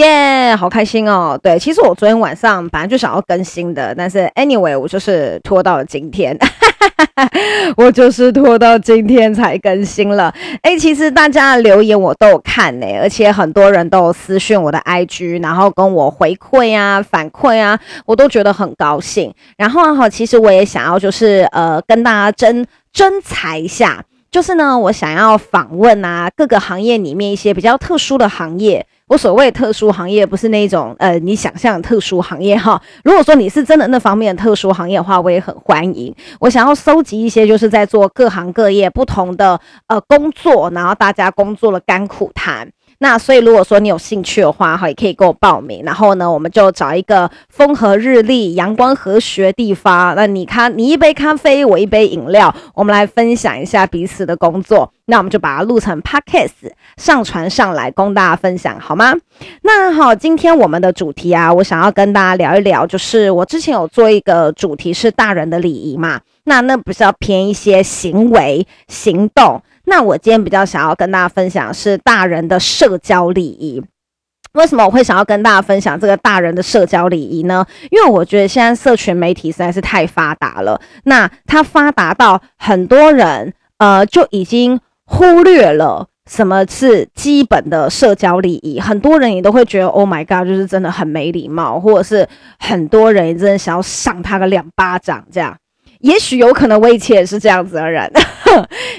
耶好开心哦！对，其实我昨天晚上本来就想要更新的，但是 anyway，我就是拖到了今天，我就是拖到今天才更新了。哎，其实大家的留言我都有看呢，而且很多人都有私讯我的 IG，然后跟我回馈啊、反馈啊，我都觉得很高兴。然后哈，其实我也想要就是呃，跟大家征征才一下，就是呢，我想要访问啊各个行业里面一些比较特殊的行业。我所谓特殊行业，不是那种呃你想象的特殊行业哈。如果说你是真的那方面特殊行业的话，我也很欢迎。我想要收集一些就是在做各行各业不同的呃工作，然后大家工作的甘苦谈。那所以，如果说你有兴趣的话，哈，也可以给我报名。然后呢，我们就找一个风和日丽、阳光和煦的地方。那你看，你一杯咖啡，我一杯饮料，我们来分享一下彼此的工作。那我们就把它录成 podcast 上传上来，供大家分享，好吗？那好，今天我们的主题啊，我想要跟大家聊一聊，就是我之前有做一个主题是大人的礼仪嘛。那那不是要偏一些行为行动。那我今天比较想要跟大家分享是大人的社交礼仪。为什么我会想要跟大家分享这个大人的社交礼仪呢？因为我觉得现在社群媒体实在是太发达了，那它发达到很多人呃就已经忽略了什么是基本的社交礼仪。很多人也都会觉得 “Oh my God”，就是真的很没礼貌，或者是很多人真的想要赏他个两巴掌这样。也许有可能我以前也是这样子的人，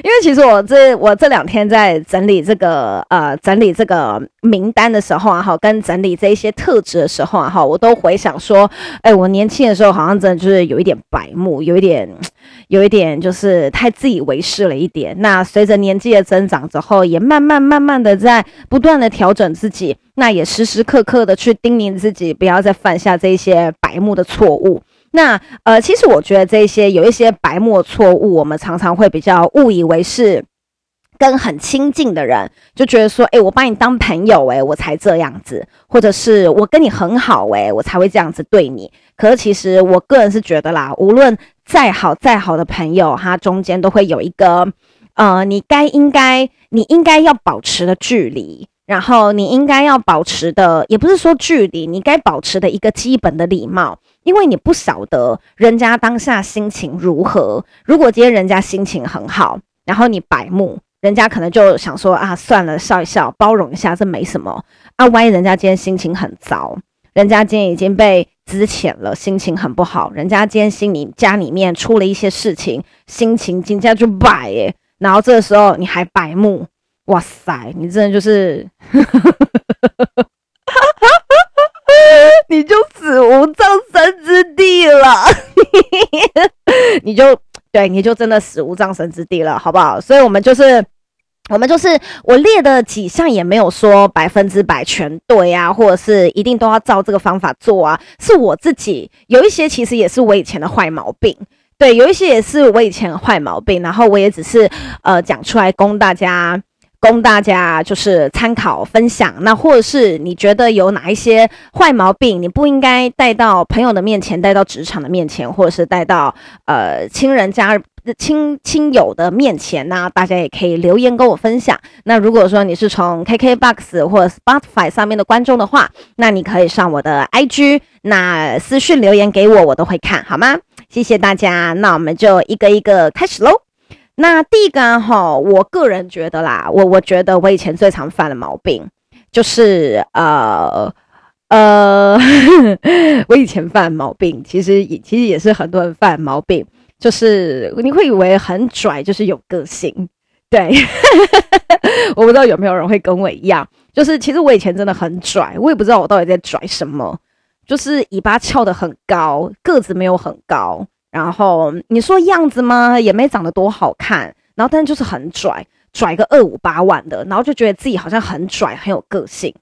因为其实我这我这两天在整理这个呃整理这个名单的时候啊哈，跟整理这一些特质的时候啊哈，我都回想说，哎，我年轻的时候好像真的就是有一点白目，有一点有一点就是太自以为是了一点。那随着年纪的增长之后，也慢慢慢慢的在不断的调整自己，那也时时刻刻的去叮咛自己，不要再犯下这些白目的错误。那呃，其实我觉得这些有一些白目错误，我们常常会比较误以为是跟很亲近的人就觉得说，诶，我把你当朋友，诶，我才这样子，或者是我跟你很好，诶，我才会这样子对你。可是其实我个人是觉得啦，无论再好再好的朋友，他中间都会有一个呃，你该应该你应该要保持的距离，然后你应该要保持的，也不是说距离，你该保持的一个基本的礼貌。因为你不晓得人家当下心情如何。如果今天人家心情很好，然后你白目，人家可能就想说啊，算了，笑一笑，包容一下，这没什么。啊，万一人家今天心情很糟，人家今天已经被资遣了，心情很不好，人家今天心里家里面出了一些事情，心情今天就败耶。然后这个时候你还白目，哇塞，你真的就是。你就死无葬身之地了，你就对，你就真的死无葬身之地了，好不好？所以，我们就是，我们就是，我列的几项也没有说百分之百全对啊，或者是一定都要照这个方法做啊。是我自己有一些，其实也是我以前的坏毛病，对，有一些也是我以前的坏毛病，然后我也只是呃讲出来供大家。供大家就是参考分享，那或者是你觉得有哪一些坏毛病，你不应该带到朋友的面前，带到职场的面前，或者是带到呃亲人家亲亲友的面前呢？大家也可以留言跟我分享。那如果说你是从 KKBOX 或者 Spotify 上面的观众的话，那你可以上我的 IG，那私讯留言给我，我都会看好吗？谢谢大家，那我们就一个一个开始喽。那第一个哈，我个人觉得啦，我我觉得我以前最常犯的毛病就是呃呃，我以前犯毛病，其实也其实也是很多人犯毛病，就是你会以为很拽，就是有个性，对，我不知道有没有人会跟我一样，就是其实我以前真的很拽，我也不知道我到底在拽什么，就是尾巴翘得很高，个子没有很高。然后你说样子吗？也没长得多好看，然后但是就是很拽，拽个二五八万的，然后就觉得自己好像很拽，很有个性。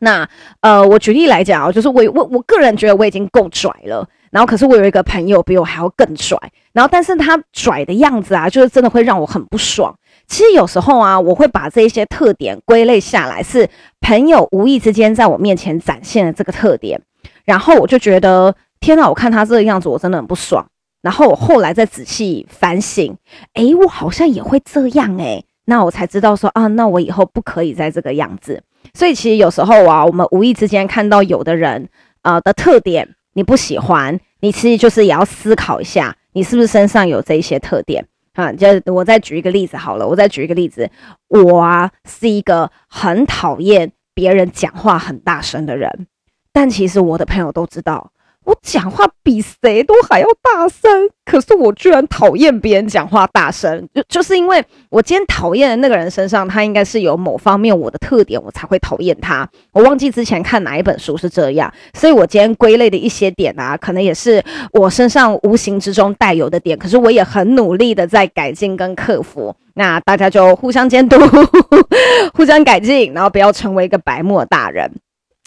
那呃，我举例来讲啊，就是我我我个人觉得我已经够拽了。然后可是我有一个朋友比我还要更拽，然后但是他拽的样子啊，就是真的会让我很不爽。其实有时候啊，我会把这一些特点归类下来，是朋友无意之间在我面前展现的这个特点，然后我就觉得天哪，我看他这个样子，我真的很不爽。然后我后来再仔细反省，诶，我好像也会这样诶，那我才知道说啊，那我以后不可以再这个样子。所以其实有时候啊，我们无意之间看到有的人啊、呃、的特点，你不喜欢，你其实就是也要思考一下，你是不是身上有这一些特点。啊，就我再举一个例子好了，我再举一个例子，我啊是一个很讨厌别人讲话很大声的人，但其实我的朋友都知道。我讲话比谁都还要大声，可是我居然讨厌别人讲话大声，就就是因为我今天讨厌的那个人身上，他应该是有某方面我的特点，我才会讨厌他。我忘记之前看哪一本书是这样，所以我今天归类的一些点啊，可能也是我身上无形之中带有的点，可是我也很努力的在改进跟克服。那大家就互相监督，互相改进，然后不要成为一个白目大人。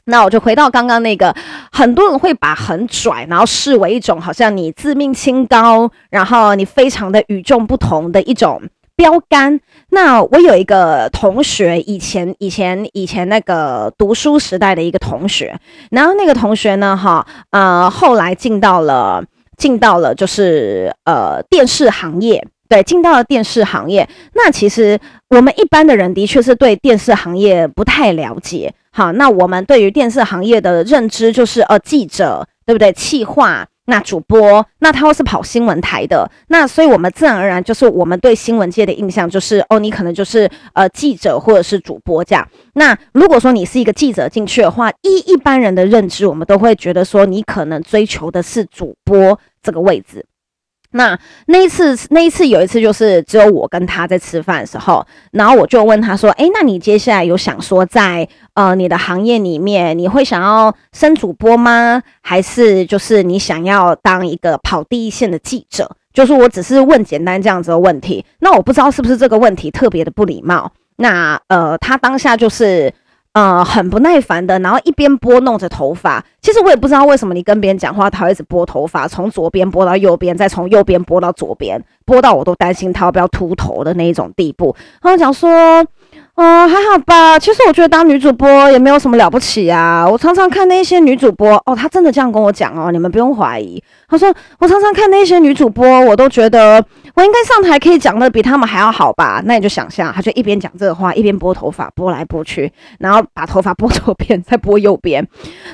那我就回到刚刚那个，很多人会把很拽，然后视为一种好像你自命清高，然后你非常的与众不同的一种标杆。那我有一个同学，以前以前以前那个读书时代的一个同学，然后那个同学呢，哈，呃，后来进到了进到了就是呃电视行业。对，进到了电视行业，那其实我们一般的人的确是对电视行业不太了解。好，那我们对于电视行业的认知就是，呃，记者，对不对？企划，那主播，那他会是跑新闻台的，那所以我们自然而然就是我们对新闻界的印象就是，哦，你可能就是呃记者或者是主播这样。那如果说你是一个记者进去的话，一一般人的认知，我们都会觉得说，你可能追求的是主播这个位置。那那一次，那一次有一次就是只有我跟他在吃饭的时候，然后我就问他说：“诶，那你接下来有想说在呃你的行业里面，你会想要升主播吗？还是就是你想要当一个跑第一线的记者？就是我只是问简单这样子的问题。那我不知道是不是这个问题特别的不礼貌。那呃，他当下就是。”呃，很不耐烦的，然后一边拨弄着头发。其实我也不知道为什么你跟别人讲话，他会一直拨头发，从左边拨到右边，再从右边拨到左边，拨到我都担心他要不要秃头的那一种地步。然后讲说。哦，还好吧。其实我觉得当女主播也没有什么了不起啊。我常常看那些女主播，哦，她真的这样跟我讲哦，你们不用怀疑。她说我常常看那些女主播，我都觉得我应该上台可以讲的比他们还要好吧。那你就想象，她就一边讲这个话，一边拨头发，拨来拨去，然后把头发拨左边，再拨右边。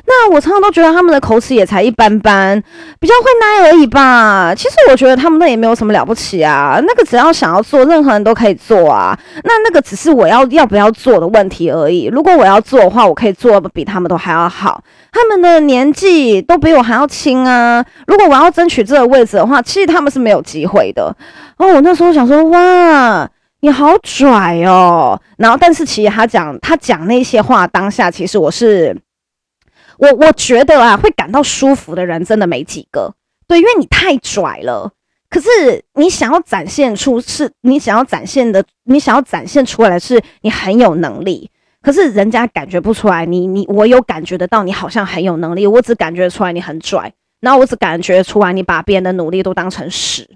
那我常常都觉得他们的口齿也才一般般，比较会奶而已吧。其实我觉得他们那也没有什么了不起啊。那个只要想要做，任何人都可以做啊。那那个只是我要。要不要做的问题而已。如果我要做的话，我可以做的比他们都还要好。他们的年纪都比我还要轻啊。如果我要争取这个位置的话，其实他们是没有机会的。哦，我那时候想说，哇，你好拽哦。然后，但是其实他讲他讲那些话当下，其实我是我我觉得啊，会感到舒服的人真的没几个。对，因为你太拽了。可是你想要展现出是你想要展现的，你想要展现出来的是你很有能力。可是人家感觉不出来，你你我有感觉得到，你好像很有能力。我只感觉出来你很拽，然后我只感觉出来你把别人的努力都当成屎，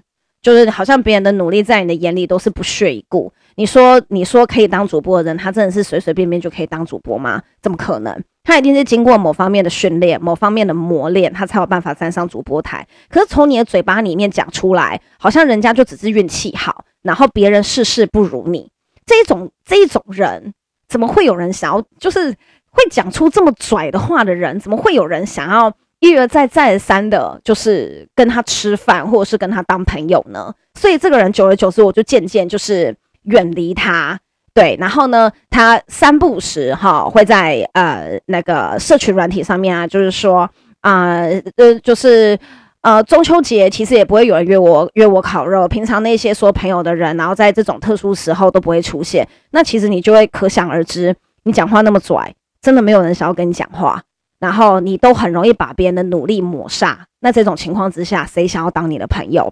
就是好像别人的努力在你的眼里都是不屑一顾。你说你说可以当主播的人，他真的是随随便便就可以当主播吗？怎么可能？他一定是经过某方面的训练、某方面的磨练，他才有办法站上主播台。可是从你的嘴巴里面讲出来，好像人家就只是运气好，然后别人事事不如你。这一种这一种人，怎么会有人想要？就是会讲出这么拽的话的人，怎么会有人想要一而再、再而三的，就是跟他吃饭，或者是跟他当朋友呢？所以这个人久而久之，我就渐渐就是远离他。对，然后呢，他三不时哈会在呃那个社群软体上面啊，就是说啊呃，呃就是呃中秋节其实也不会有人约我约我烤肉，平常那些说朋友的人，然后在这种特殊时候都不会出现。那其实你就会可想而知，你讲话那么拽，真的没有人想要跟你讲话，然后你都很容易把别人的努力抹煞。那这种情况之下，谁想要当你的朋友，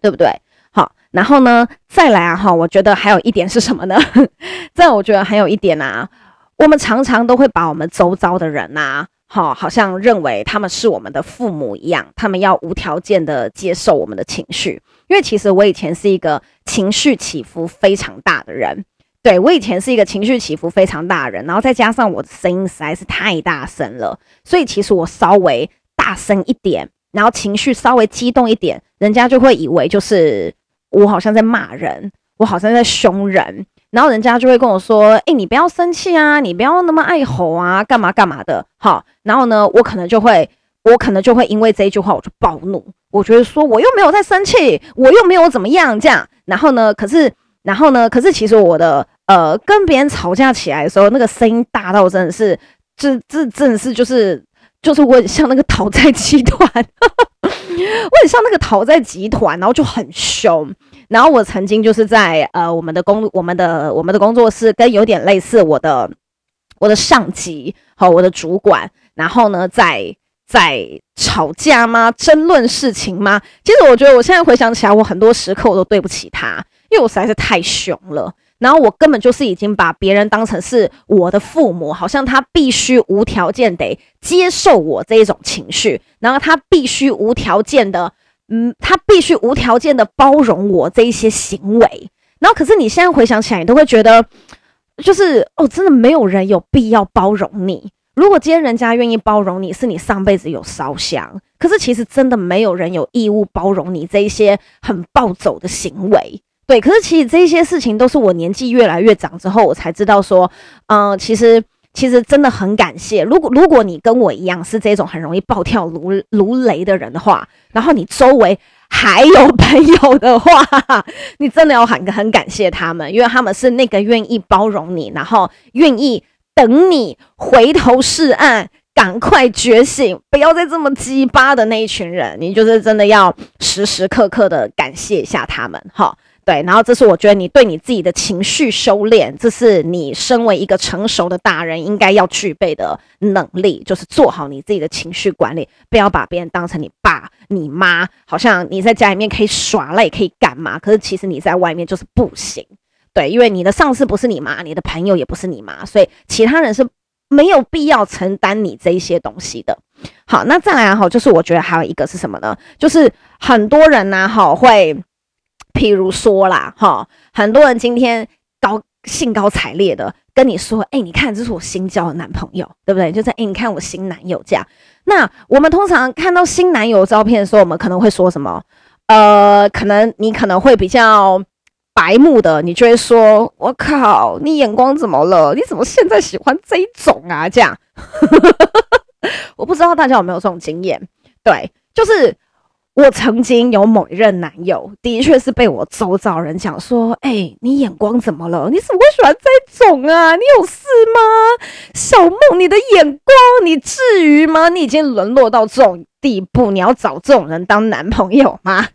对不对？好。然后呢，再来啊哈，我觉得还有一点是什么呢？再我觉得还有一点啊，我们常常都会把我们周遭的人呐、啊，好，好像认为他们是我们的父母一样，他们要无条件的接受我们的情绪。因为其实我以前是一个情绪起伏非常大的人，对，我以前是一个情绪起伏非常大的人，然后再加上我的声音实在是太大声了，所以其实我稍微大声一点，然后情绪稍微激动一点，人家就会以为就是我好像在骂人，我好像在凶人，然后人家就会跟我说：“哎，你不要生气啊，你不要那么爱吼啊，干嘛干嘛的。”好，然后呢，我可能就会，我可能就会因为这一句话我就暴怒。我觉得说我又没有在生气，我又没有怎么样这样，然后呢，可是，然后呢，可是其实我的呃跟别人吵架起来的时候，那个声音大到真的是，这这真的是就是就是我很像那个讨债集团，我很像那个讨债集团，然后就很凶。然后我曾经就是在呃我们的工我们的我们的工作室跟有点类似我的我的上级和我的主管，然后呢在。在吵架吗？争论事情吗？其实我觉得，我现在回想起来，我很多时刻我都对不起他，因为我实在是太凶了。然后我根本就是已经把别人当成是我的父母，好像他必须无条件得接受我这一种情绪，然后他必须无条件的，嗯，他必须无条件的包容我这一些行为。然后可是你现在回想起来，你都会觉得，就是哦，真的没有人有必要包容你。如果今天人家愿意包容你，是你上辈子有烧香。可是其实真的没有人有义务包容你这一些很暴走的行为。对，可是其实这些事情都是我年纪越来越长之后，我才知道说，嗯、其实其实真的很感谢。如果如果你跟我一样是这种很容易暴跳如如雷的人的话，然后你周围还有朋友的话，你真的要很很感谢他们，因为他们是那个愿意包容你，然后愿意。等你回头是岸，赶快觉醒，不要再这么鸡巴的那一群人，你就是真的要时时刻刻的感谢一下他们，哈，对。然后这是我觉得你对你自己的情绪修炼，这是你身为一个成熟的大人应该要具备的能力，就是做好你自己的情绪管理，不要把别人当成你爸、你妈，好像你在家里面可以耍赖，可以干嘛，可是其实你在外面就是不行。对，因为你的上司不是你妈，你的朋友也不是你妈，所以其他人是没有必要承担你这一些东西的。好，那再来哈，就是我觉得还有一个是什么呢？就是很多人呢，哈，会，譬如说啦，哈，很多人今天高兴高采烈的跟你说，哎，你看，这是我新交的男朋友，对不对？就是哎，你看我新男友这样。那我们通常看到新男友照片的时候，我们可能会说什么？呃，可能你可能会比较。白目的，你就会说：“我靠，你眼光怎么了？你怎么现在喜欢这一种啊？”这样，我不知道大家有没有这种经验。对，就是我曾经有某一任男友，的确是被我周遭人讲说：“哎、你眼光怎么了？你怎么会喜欢这种啊？你有事吗？小梦，你的眼光，你至于吗？你已经沦落到这种地步，你要找这种人当男朋友吗？”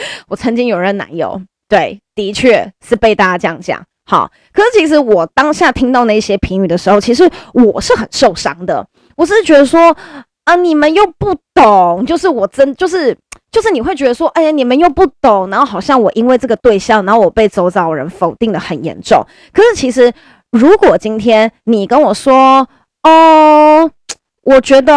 我曾经有任男友。对，的确是被大家这样讲。好，可是其实我当下听到那些评语的时候，其实我是很受伤的。我是觉得说，啊，你们又不懂，就是我真就是就是你会觉得说，哎呀，你们又不懂，然后好像我因为这个对象，然后我被周遭人否定的很严重。可是其实，如果今天你跟我说，哦。我觉得，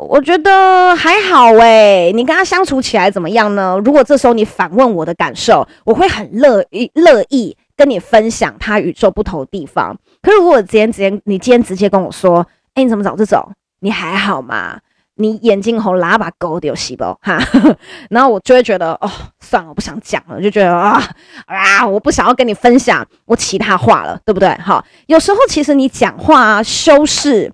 我觉得还好诶，你跟他相处起来怎么样呢？如果这时候你反问我的感受，我会很乐意乐意跟你分享他与众不同的地方。可是如果今天直接你今天直接跟我说，哎，你怎么找这种？你还好吗？你眼睛红，喇叭狗丢细胞哈，然后我就会觉得哦，算了，我不想讲了，就觉得啊啊，我不想要跟你分享我其他话了，对不对？哈，有时候其实你讲话啊，修饰。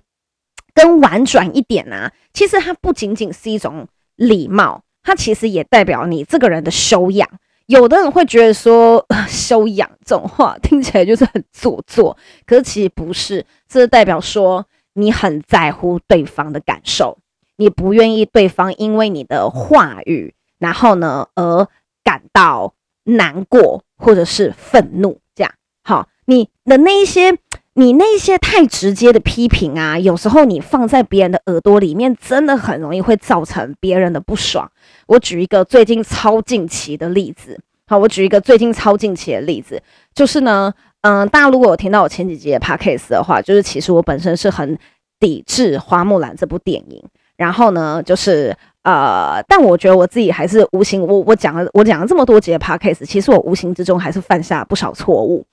跟婉转一点啊，其实它不仅仅是一种礼貌，它其实也代表你这个人的修养。有的人会觉得说，修养这种话听起来就是很做作，可是其实不是，这是代表说你很在乎对方的感受，你不愿意对方因为你的话语，然后呢而感到难过或者是愤怒，这样。好，你的那一些。你那些太直接的批评啊，有时候你放在别人的耳朵里面，真的很容易会造成别人的不爽。我举一个最近超近期的例子，好，我举一个最近超近期的例子，就是呢，嗯、大家如果有听到我前几集的 podcast 的话，就是其实我本身是很抵制《花木兰》这部电影。然后呢，就是呃，但我觉得我自己还是无形，我我讲了我讲了这么多集的 podcast，其实我无形之中还是犯下不少错误。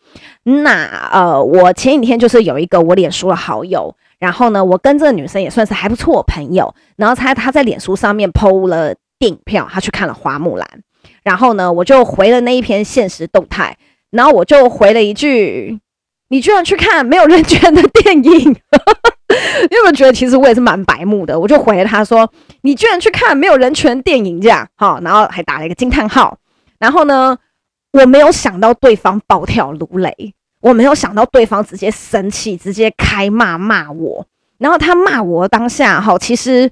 那呃，我前几天就是有一个我脸书的好友，然后呢，我跟这个女生也算是还不错朋友，然后她她在脸书上面 PO 了电影票，她去看了《花木兰》，然后呢，我就回了那一篇现实动态，然后我就回了一句：“你居然去看没有人权的电影？”你有没有觉得其实我也是蛮白目的，我就回了他说：“你居然去看没有人权电影这样，好，然后还打了一个惊叹号。然后呢，我没有想到对方暴跳如雷，我没有想到对方直接生气，直接开骂骂我。然后他骂我当下，哈，其实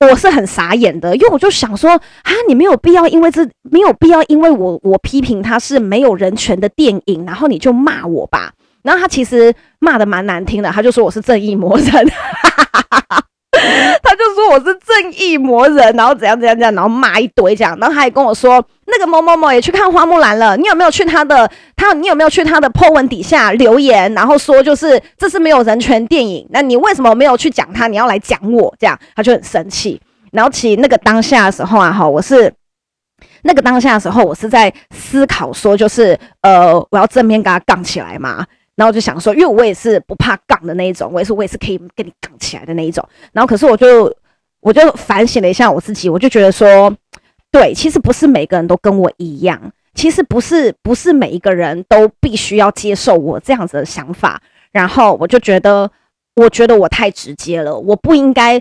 我是很傻眼的，因为我就想说啊，你没有必要因为这没有必要因为我我批评他是没有人权的电影，然后你就骂我吧。”然后他其实骂得蛮难听的，他就说我是正义魔人，他就说我是正义魔人，然后怎样怎样怎样，然后骂一堆这样，然后他还跟我说那个某某某也去看花木兰了，你有没有去他的他你有没有去他的 po 文底下留言，然后说就是这是没有人权电影，那你为什么没有去讲他，你要来讲我这样，他就很生气。然后其实那个当下的时候啊，哈，我是那个当下的时候，我是在思考说，就是呃，我要正面跟他杠起来嘛。然后就想说，因为我也是不怕杠的那一种，我也是我也是可以跟你杠起来的那一种。然后可是我就我就反省了一下我自己，我就觉得说，对，其实不是每个人都跟我一样，其实不是不是每一个人都必须要接受我这样子的想法。然后我就觉得，我觉得我太直接了，我不应该，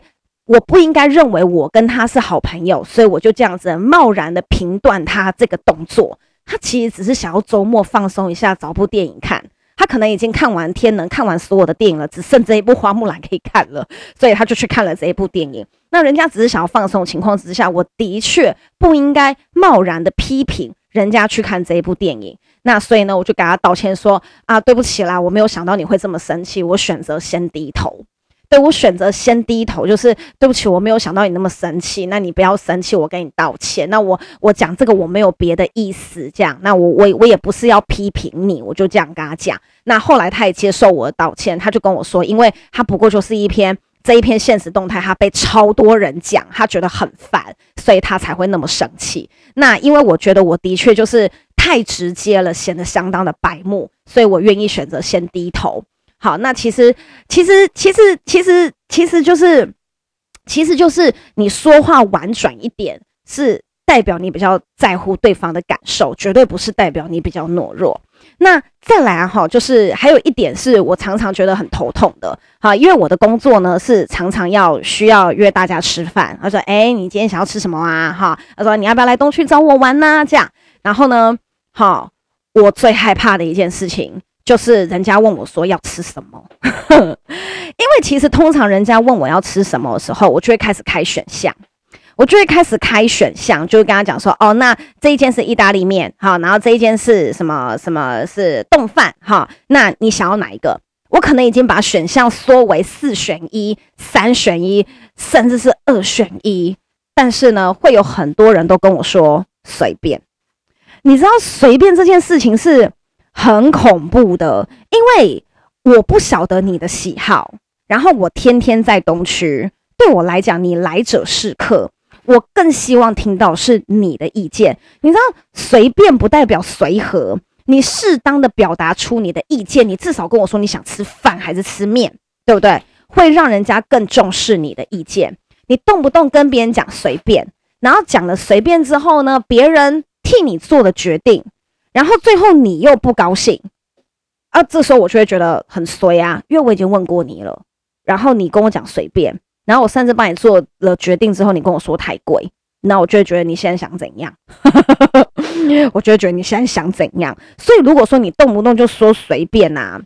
我不应该认为我跟他是好朋友，所以我就这样子贸然的评断他这个动作。他其实只是想要周末放松一下，找部电影看。他可能已经看完《天能》，看完所有的电影了，只剩这一部《花木兰》可以看了，所以他就去看了这一部电影。那人家只是想要放松的情况之下，我的确不应该贸然的批评人家去看这一部电影。那所以呢，我就给他道歉说啊，对不起啦，我没有想到你会这么生气，我选择先低头。对，我选择先低头，就是对不起，我没有想到你那么生气，那你不要生气，我跟你道歉。那我我讲这个我没有别的意思，这样，那我我我也不是要批评你，我就这样跟他讲。那后来他也接受我的道歉，他就跟我说，因为他不过就是一篇这一篇现实动态，他被超多人讲，他觉得很烦，所以他才会那么生气。那因为我觉得我的确就是太直接了，显得相当的白目，所以我愿意选择先低头。好，那其实，其实，其实，其实，其实就是，其实就是你说话婉转一点，是代表你比较在乎对方的感受，绝对不是代表你比较懦弱。那再来哈，就是还有一点是我常常觉得很头痛的，哈，因为我的工作呢是常常要需要约大家吃饭。他说：“哎，你今天想要吃什么啊？”哈，他说：“你要不要来东区找我玩呢？”这样，然后呢，好，我最害怕的一件事情。就是人家问我说要吃什么，因为其实通常人家问我要吃什么的时候，我就会开始开选项，我就会开始开选项，就会跟他讲说，哦，那这一间是意大利面，好，然后这一间是什么什么是冻饭，哈，那你想要哪一个？我可能已经把选项缩为四选一、三选一，甚至是二选一，但是呢，会有很多人都跟我说随便。你知道随便这件事情是很恐怖的，因为我不晓得你的喜好，然后我天天在东区，对我来讲，你来者是客，我更希望听到是你的意见。你知道，随便不代表随和，你适当的表达出你的意见，你至少跟我说你想吃饭还是吃面，对不对？会让人家更重视你的意见。你动不动跟别人讲随便，然后讲了随便之后呢，别人替你做的决定。然后最后你又不高兴啊，这时候我就会觉得很衰啊，因为我已经问过你了，然后你跟我讲随便，然后我甚至帮你做了决定之后，你跟我说太贵，那我就会觉得你现在想怎样？我就会觉得你现在想怎样？所以如果说你动不动就说随便啊，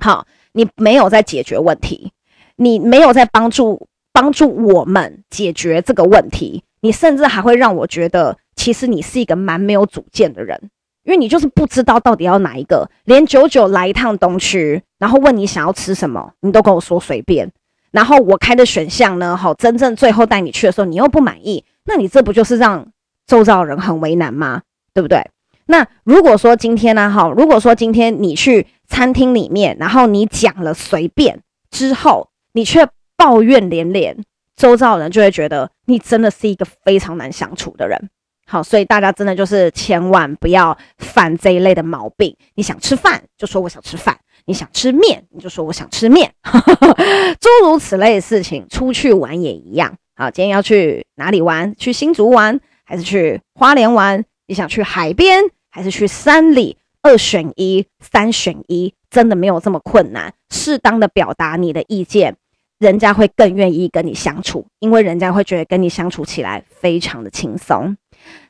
好，你没有在解决问题，你没有在帮助帮助我们解决这个问题，你甚至还会让我觉得，其实你是一个蛮没有主见的人。因为你就是不知道到底要哪一个，连久久来一趟东区，然后问你想要吃什么，你都跟我说随便。然后我开的选项呢，好，真正最后带你去的时候，你又不满意，那你这不就是让周遭人很为难吗？对不对？那如果说今天呢，哈，如果说今天你去餐厅里面，然后你讲了随便之后，你却抱怨连连，周遭人就会觉得你真的是一个非常难相处的人。好，所以大家真的就是千万不要犯这一类的毛病。你想吃饭就说我想吃饭，你想吃面你就说我想吃面，诸如此类的事情。出去玩也一样。好，今天要去哪里玩？去新竹玩还是去花莲玩？你想去海边还是去山里？二选一，三选一，真的没有这么困难。适当的表达你的意见，人家会更愿意跟你相处，因为人家会觉得跟你相处起来非常的轻松。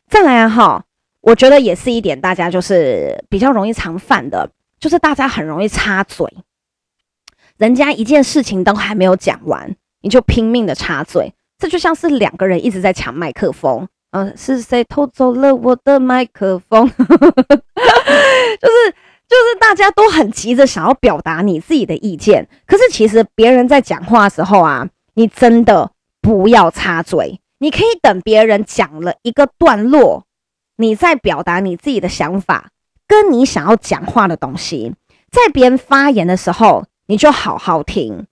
再来啊，哈，我觉得也是一点，大家就是比较容易常犯的，就是大家很容易插嘴。人家一件事情都还没有讲完，你就拼命的插嘴，这就像是两个人一直在抢麦克风。嗯、是谁偷走了我的麦克风？就是就是大家都很急着想要表达你自己的意见，可是其实别人在讲话的时候啊，你真的不要插嘴。你可以等别人讲了一个段落，你再表达你自己的想法，跟你想要讲话的东西。在别人发言的时候，你就好好听，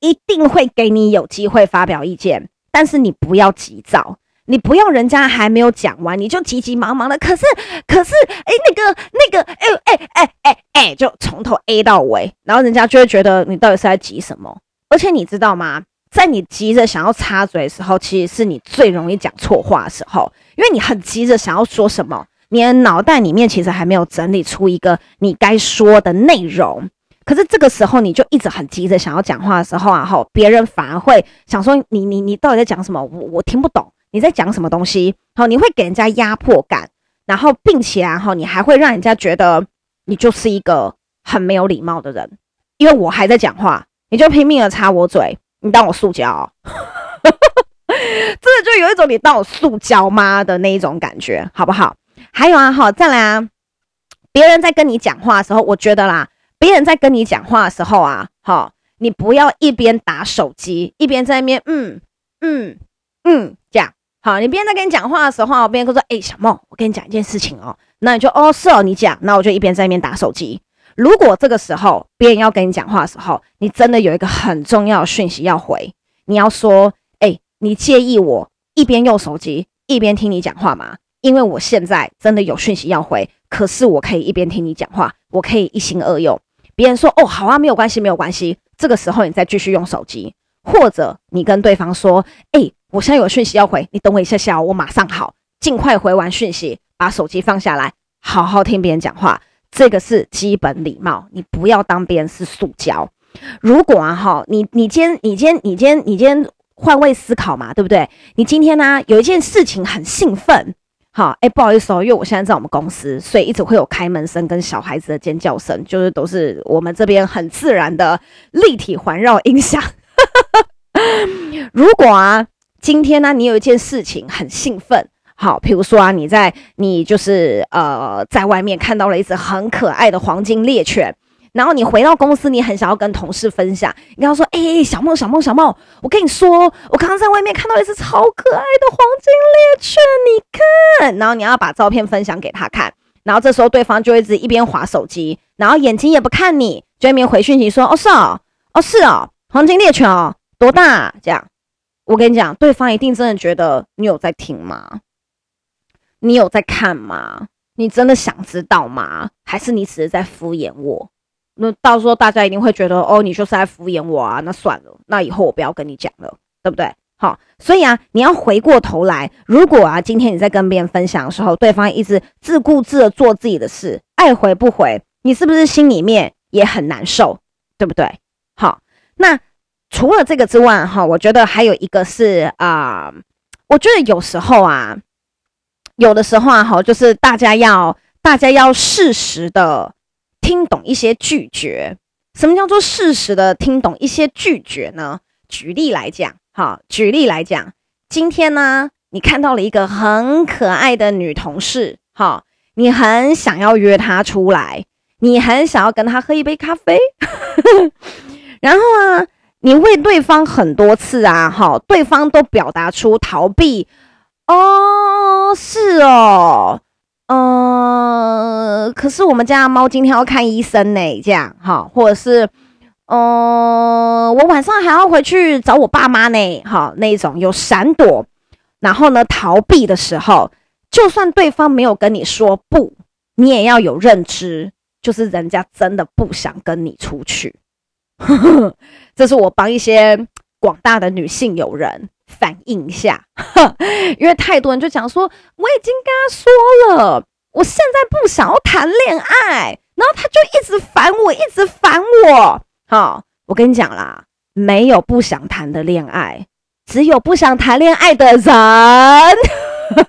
一定会给你有机会发表意见。但是你不要急躁，你不要人家还没有讲完，你就急急忙忙的。可是，可是，哎，那个，那个，哎，哎，哎，哎，哎，就从头 A 到尾，然后人家就会觉得你到底是在急什么？而且你知道吗？在你急着想要插嘴的时候，其实是你最容易讲错话的时候，因为你很急着想要说什么，你的脑袋里面其实还没有整理出一个你该说的内容。可是这个时候，你就一直很急着想要讲话的时候啊，吼，别人反而会想说你你你到底在讲什么？我我听不懂你在讲什么东西。好，你会给人家压迫感，然后并且啊，吼，你还会让人家觉得你就是一个很没有礼貌的人，因为我还在讲话，你就拼命的插我嘴。你当我塑胶哦，真的就有一种你当我塑胶吗的那一种感觉，好不好？还有啊，好，再来啊，别人在跟你讲话的时候，我觉得啦，别人在跟你讲话的时候啊，好，你不要一边打手机一边在那边嗯嗯嗯这样，好，你别人在跟你讲话的时候，别人会说，哎，小梦，我跟你讲一件事情哦，那你就哦是哦，你讲，那我就一边在那边打手机。如果这个时候别人要跟你讲话的时候，你真的有一个很重要的讯息要回，你要说：“哎，你介意我一边用手机一边听你讲话吗？因为我现在真的有讯息要回，可是我可以一边听你讲话，我可以一心二用。”别人说：“哦，好啊，没有关系，没有关系。”这个时候你再继续用手机，或者你跟对方说：“哎，我现在有讯息要回，你等我一下下，我马上好，尽快回完讯息，把手机放下来，好好听别人讲话。”这个是基本礼貌，你不要当别人是塑胶。如果啊哈，你你今天你今天你今天你今天换位思考嘛，对不对？你今天呢、有一件事情很兴奋，好，哎，不好意思哦，因为我现在在我们公司，所以一直会有开门声跟小孩子的尖叫声，就是都是我们这边很自然的立体环绕音响。如果啊，今天呢、你有一件事情很兴奋。好，比如说啊，你在你就是呃，在外面看到了一只很可爱的黄金猎犬，然后你回到公司，你很想要跟同事分享，你跟他说：“哎、小梦，小梦，小梦，我跟你说，我刚刚在外面看到一只超可爱的黄金猎犬，你看。”然后你要把照片分享给他看，然后这时候对方就会一直一边滑手机，然后眼睛也不看你，就一边回讯息说：“哦，是哦，哦，是哦，黄金猎犬哦，多大啊？”这样，我跟你讲，对方一定真的觉得你有在听吗？你有在看吗？你真的想知道吗？还是你只是在敷衍我？那到时候大家一定会觉得，哦，你就是在敷衍我啊。那算了，那以后我不要跟你讲了，对不对？好，所以啊，你要回过头来，如果啊，今天你在跟别人分享的时候，对方一直自顾自的做自己的事，爱回不回，你是不是心里面也很难受？对不对？好，那除了这个之外，哈，我觉得还有一个是啊、我觉得有时候啊。有的时候啊，哈，就是大家要大家要适时的听懂一些拒绝。什么叫做适时的听懂一些拒绝呢？举例来讲，哈，举例来讲，今天呢，你看到了一个很可爱的女同事，哈，你很想要约她出来，你很想要跟她喝一杯咖啡，然后啊，你问对方很多次啊，哈，对方都表达出逃避。哦，是哦，呃，可是我们家猫今天要看医生呢，这样哈，或者是、呃，我晚上还要回去找我爸妈呢。哈，那种有闪躲，然后呢逃避的时候，就算对方没有跟你说不，你也要有认知，就是人家真的不想跟你出去。这是我帮一些广大的女性友人反映一下，因为太多人就讲说，我已经跟他说了，我现在不想要谈恋爱，然后他就一直烦我，一直烦我。好，我跟你讲啦，没有不想谈的恋爱，只有不想谈恋爱的人，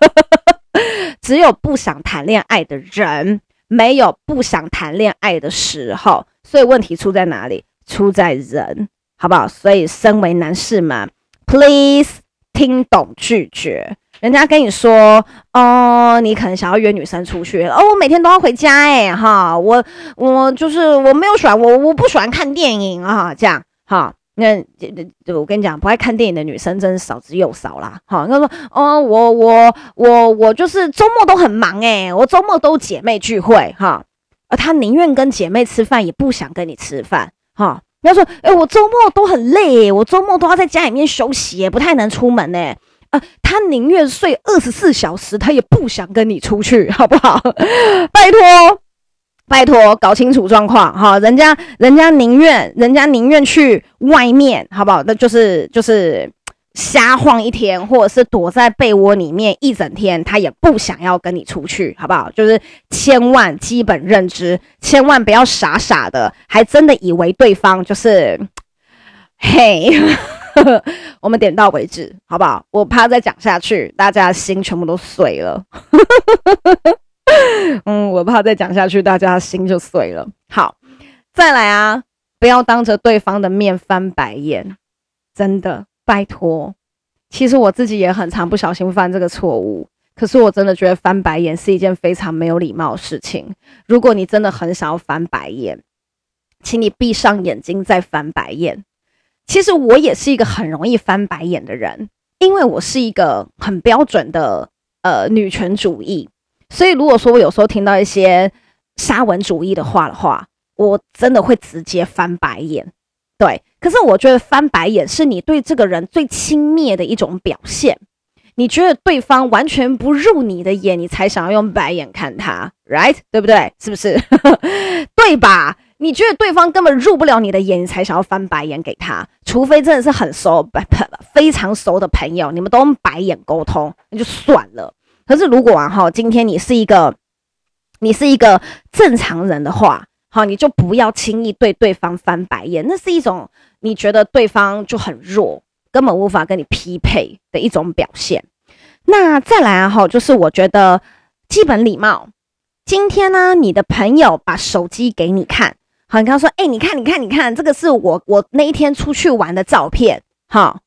只有不想谈恋爱的人，没有不想谈恋爱的时候。所以问题出在哪里？出在人，好不好？所以身为男士们，please 听懂拒绝。人家跟你说，哦，你可能想要约女生出去，哦，我每天都要回家，哎，哈，我我就是我没有喜欢我我不喜欢看电影啊，这样，哈，那我跟你讲，不爱看电影的女生真是少之又少啦，哈。他说，哦，我我我我就是周末都很忙，哎，我周末都姐妹聚会，哈，而他宁愿跟姐妹吃饭，也不想跟你吃饭。哈，你要说，哎、我周末都很累，我周末都要在家里面休息，不太能出门呢。啊，他宁愿睡二十四小时，他也不想跟你出去，好不好？拜托，拜托，搞清楚状况哈。人家，人家宁愿，人家宁愿去外面，好不好？那就是，就是。瞎晃一天，或者是躲在被窝里面一整天，他也不想要跟你出去，好不好？就是千万基本认知，千万不要傻傻的，还真的以为对方就是，嘿，我们点到为止，好不好？我怕再讲下去，大家心全部都碎了。嗯，我怕再讲下去，大家心就碎了。好，再来啊，不要当着对方的面翻白眼，真的。拜托，其实我自己也很常不小心犯这个错误。可是我真的觉得翻白眼是一件非常没有礼貌的事情。如果你真的很想要翻白眼，请你闭上眼睛再翻白眼。其实我也是一个很容易翻白眼的人，因为我是一个很标准的呃女权主义。所以如果说我有时候听到一些沙文主义的话的话，我真的会直接翻白眼。对，可是我觉得翻白眼是你对这个人最轻蔑的一种表现。你觉得对方完全不入你的眼，你才想要用白眼看他，right？对不对？是不是？对吧？你觉得对方根本入不了你的眼，你才想要翻白眼给他。除非真的是很熟、非常熟的朋友，你们都用白眼沟通，那就算了。可是如果啊哈，今天你是一个，你是一个正常人的话。好，你就不要轻易对对方翻白眼，那是一种你觉得对方就很弱，根本无法跟你匹配的一种表现。那再来啊，哈，就是我觉得基本礼貌。今天呢，你的朋友把手机给你看，好，你跟他说，哎，你看，你看，你看，这个是我我那一天出去玩的照片，哈，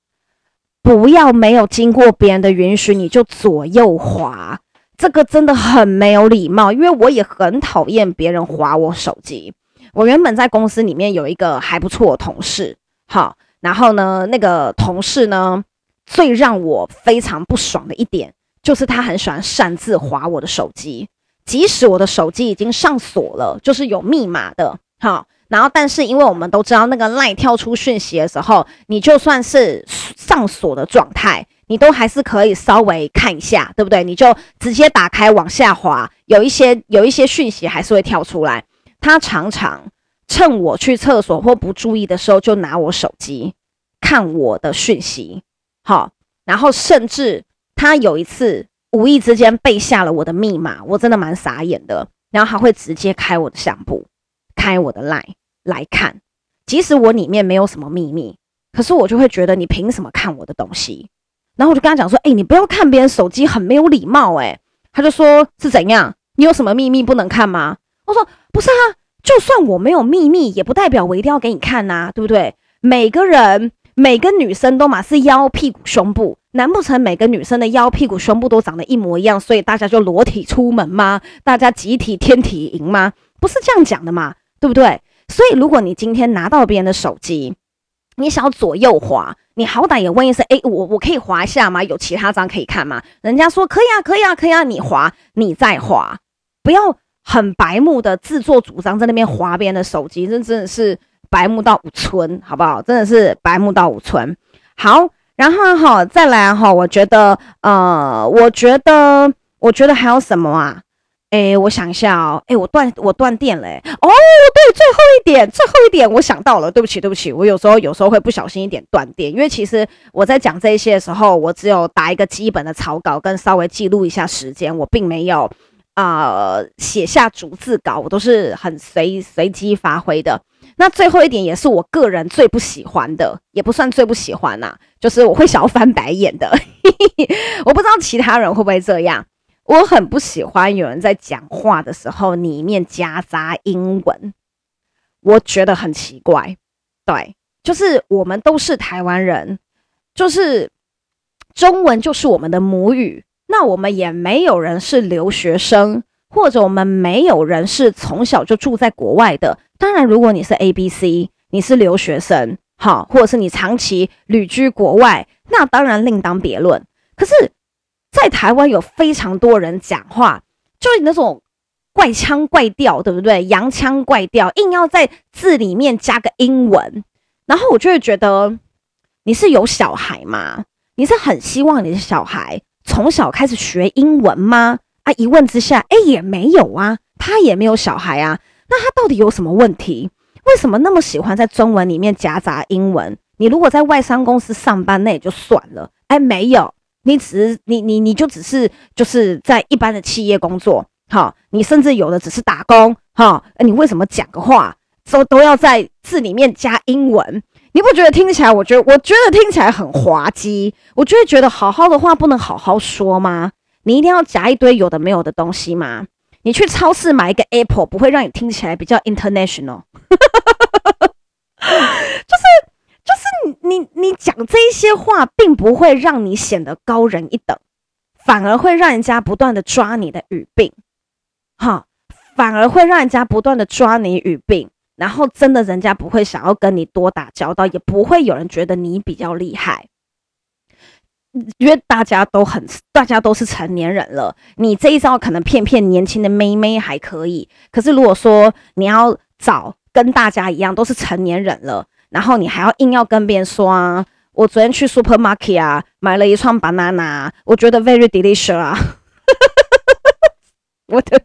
不要没有经过别人的允许你就左右滑。这个真的很没有礼貌，因为我也很讨厌别人划我手机。我原本在公司里面有一个还不错的同事，好，然后呢，那个同事呢，最让我非常不爽的一点就是他很喜欢擅自划我的手机，即使我的手机已经上锁了，就是有密码的，好，然后但是因为我们都知道那个 LINE 跳出讯息的时候，你就算是上锁的状态。你都还是可以稍微看一下，对不对？你就直接打开往下滑，有一些有一些讯息还是会跳出来。他常常趁我去厕所或不注意的时候，就拿我手机看我的讯息。好，然后甚至他有一次无意之间背下了我的密码，我真的蛮傻眼的。然后他会直接开我的相簿，开我的 Line 来看，即使我里面没有什么秘密，可是我就会觉得你凭什么看我的东西？然后我就跟他讲说：“哎、你不要看别人手机，很没有礼貌。”哎，他就说：“是怎样？你有什么秘密不能看吗？”我说：“不是啊，就算我没有秘密，也不代表我一定要给你看呐，对不对？每个人，每个女生都嘛是腰、屁股、胸部，难不成每个女生的腰、屁股、胸部都长得一模一样，所以大家就裸体出门吗？大家集体天体营吗？不是这样讲的嘛，对不对？所以，如果你今天拿到别人的手机，你想要左右滑。”你好歹也问一声，哎，我我可以滑一下吗？有其他张可以看吗？人家说可以啊，可以啊，可以啊，你滑，你再滑，不要很白目的自作主张在那边滑别人的手机，这真的是白目到五寸，好不好？真的是白目到五寸。好，然后哈，再来哈，我觉得，呃，我觉得，我觉得还有什么啊？哎，我想一下哦，哎，我断我断电了，哎，哦，对，最后一点，最后一点，我想到了，对不起，对不起，我有时候有时候会不小心一点断电，因为其实我在讲这些的时候，我只有打一个基本的草稿，跟稍微记录一下时间，我并没有啊、写下逐字稿，我都是很随随机发挥的。那最后一点也是我个人最不喜欢的，也不算最不喜欢呐、啊，就是我会想要翻白眼的，我不知道其他人会不会这样。我很不喜欢有人在讲话的时候里面夹杂英文，我觉得很奇怪。对，就是我们都是台湾人，就是中文就是我们的母语。那我们也没有人是留学生，或者我们没有人是从小就住在国外的。当然，如果你是 ABC，你是留学生，好，或者是你长期旅居国外，那当然另当别论。可是。在台湾有非常多人讲话，就是那种怪腔怪调，对不对？洋腔怪调，硬要在字里面加个英文，然后我就会觉得你是有小孩吗？你是很希望你的小孩从小开始学英文吗？啊，一问之下，哎，也没有啊，他也没有小孩啊，那他到底有什么问题？为什么那么喜欢在中文里面夹杂英文？你如果在外商公司上班，那也就算了，哎，没有。你只你你你就只是就是在一般的企业工作，哈，你甚至有的只是打工，哈，你为什么讲个话都都要在字里面加英文？你不觉得听起来？我觉得我觉得听起来很滑稽，我就会觉得好好的话不能好好说吗？你一定要夹一堆有的没有的东西吗？你去超市买一个 Apple，不会让你听起来比较 international？哈哈哈哈哈就是。就是你，你讲这些话，并不会让你显得高人一等，反而会让人家不断的抓你的语病，哈，反而会让人家不断的抓你语病，然后真的人家不会想要跟你多打交道，也不会有人觉得你比较厉害，因为大家都很，大家都是成年人了，你这一招可能骗骗年轻的妹妹还可以，可是如果说你要找跟大家一样都是成年人了。然后你还要硬要跟别人说啊，我昨天去 supermarket 啊，买了一串 banana，我觉得 very delicious 啊，我的，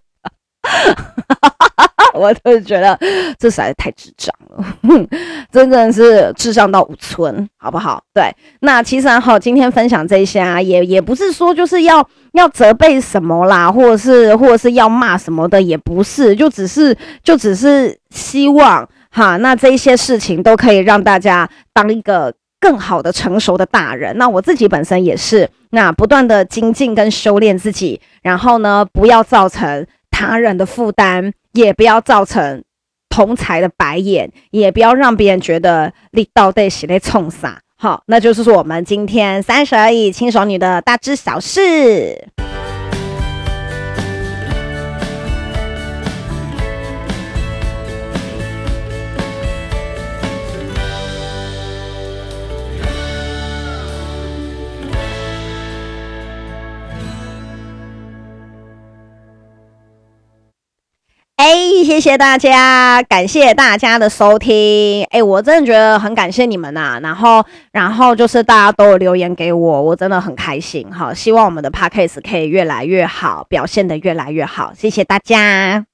我都觉得这实在是太智障了，真的是智障到五村，好不好？对，那其实哈，今天分享这些啊，也也不是说就是要要责备什么啦，或者是或者是要骂什么的，也不是，就只是就只是希望。哈，那这一些事情都可以让大家当一个更好的成熟的大人。那我自己本身也是，那不断的精进跟修炼自己，然后呢，不要造成他人的负担，也不要造成同才的白眼，也不要让别人觉得你到底是在冲啥。好，那就是说我们今天三十而已轻熟女的大知小事。哎，谢谢大家，感谢大家的收听。哎，我真的觉得很感谢你们呐、然后，然后就是大家都有留言给我，我真的很开心。哈，希望我们的 Podcast 可以越来越好，表现得越来越好。谢谢大家。